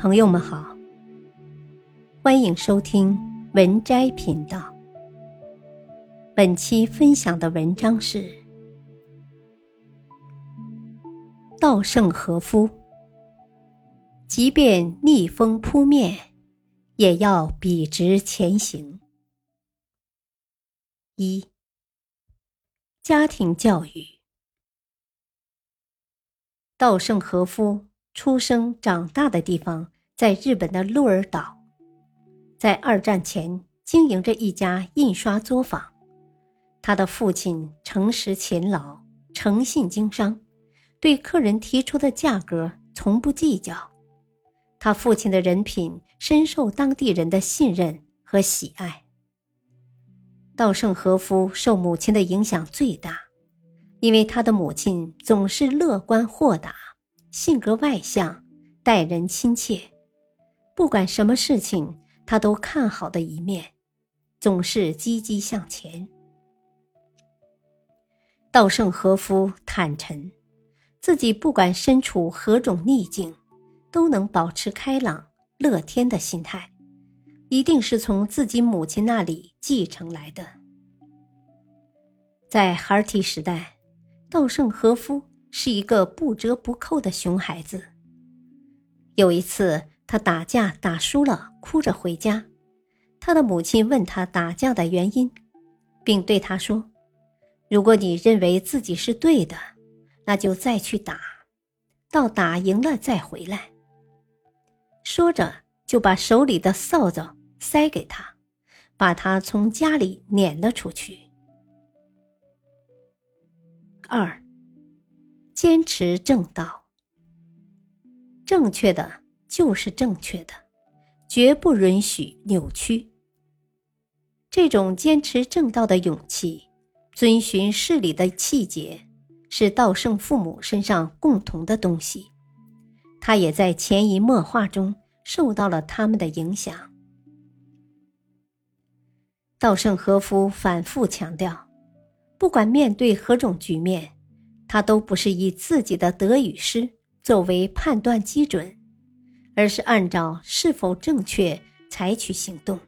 朋友们好，欢迎收听文摘频道。本期分享的文章是稻盛和夫：即便逆风扑面，也要笔直前行。一、家庭教育。稻盛和夫。出生长大的地方在日本的鹿儿岛，在二战前经营着一家印刷作坊。他的父亲诚实勤劳、诚信经商，对客人提出的价格从不计较。他父亲的人品深受当地人的信任和喜爱。稻盛和夫受母亲的影响最大，因为他的母亲总是乐观豁达。性格外向，待人亲切，不管什么事情，他都看好的一面，总是积极向前。稻盛和夫坦陈，自己不管身处何种逆境，都能保持开朗乐天的心态，一定是从自己母亲那里继承来的。在孩提时代，稻盛和夫。是一个不折不扣的熊孩子。有一次，他打架打输了，哭着回家。他的母亲问他打架的原因，并对他说：“如果你认为自己是对的，那就再去打，到打赢了再回来。”说着，就把手里的扫帚塞给他，把他从家里撵了出去。二。坚持正道，正确的就是正确的，绝不允许扭曲。这种坚持正道的勇气，遵循事理的气节，是稻盛父母身上共同的东西。他也在潜移默化中受到了他们的影响。稻盛和夫反复强调，不管面对何种局面。他都不是以自己的得与失作为判断基准，而是按照是否正确采取行动，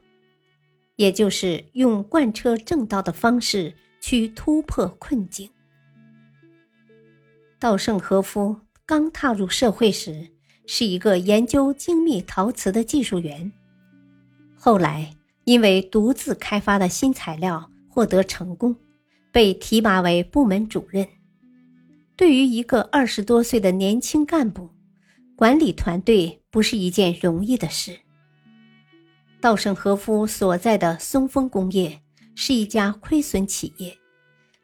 也就是用贯彻正道的方式去突破困境。稻盛和夫刚踏入社会时是一个研究精密陶瓷的技术员，后来因为独自开发的新材料获得成功，被提拔为部门主任。对于一个二十多岁的年轻干部，管理团队不是一件容易的事。稻盛和夫所在的松风工业是一家亏损企业，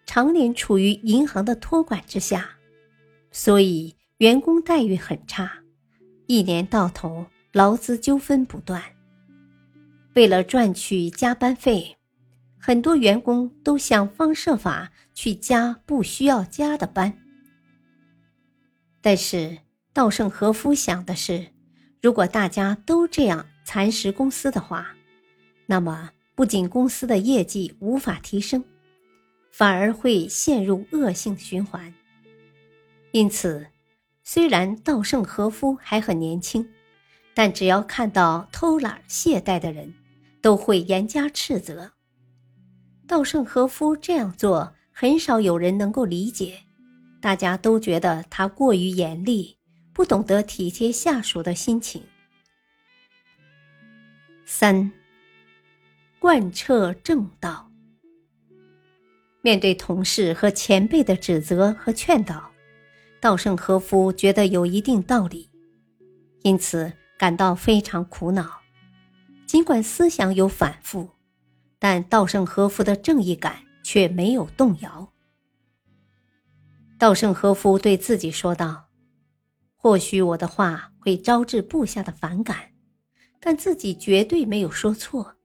常年处于银行的托管之下，所以员工待遇很差，一年到头劳资纠纷不断。为了赚取加班费，很多员工都想方设法去加不需要加的班。但是稻盛和夫想的是，如果大家都这样蚕食公司的话，那么不仅公司的业绩无法提升，反而会陷入恶性循环。因此，虽然稻盛和夫还很年轻，但只要看到偷懒懈怠的人，都会严加斥责。稻盛和夫这样做，很少有人能够理解。大家都觉得他过于严厉，不懂得体贴下属的心情。三，贯彻正道。面对同事和前辈的指责和劝导，稻盛和夫觉得有一定道理，因此感到非常苦恼。尽管思想有反复，但稻盛和夫的正义感却没有动摇。稻盛和夫对自己说道：“或许我的话会招致部下的反感，但自己绝对没有说错。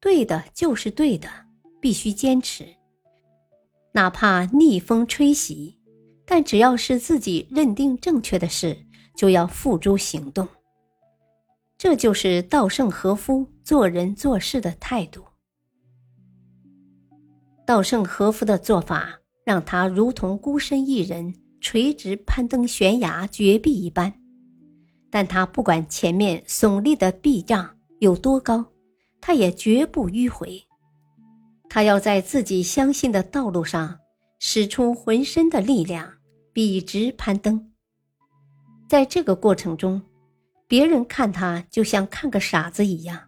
对的就是对的，必须坚持，哪怕逆风吹袭。但只要是自己认定正确的事，就要付诸行动。这就是稻盛和夫做人做事的态度。稻盛和夫的做法。”让他如同孤身一人垂直攀登悬崖绝壁一般，但他不管前面耸立的壁障有多高，他也绝不迂回。他要在自己相信的道路上使出浑身的力量，笔直攀登。在这个过程中，别人看他就像看个傻子一样。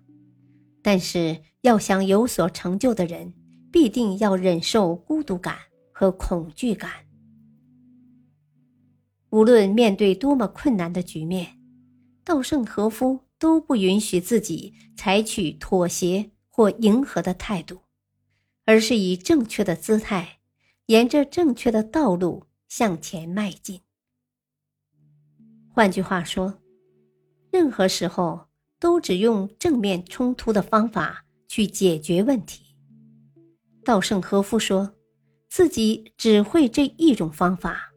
但是，要想有所成就的人，必定要忍受孤独感和恐惧感。无论面对多么困难的局面，稻盛和夫都不允许自己采取妥协或迎合的态度，而是以正确的姿态，沿着正确的道路向前迈进。换句话说，任何时候。都只用正面冲突的方法去解决问题。稻盛和夫说，自己只会这一种方法，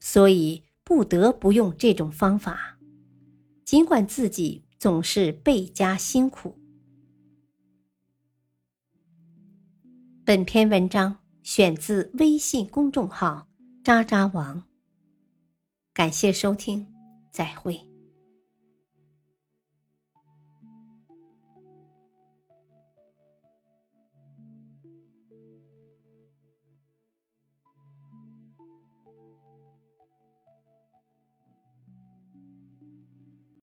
所以不得不用这种方法，尽管自己总是倍加辛苦。本篇文章选自微信公众号“渣渣王”，感谢收听，再会。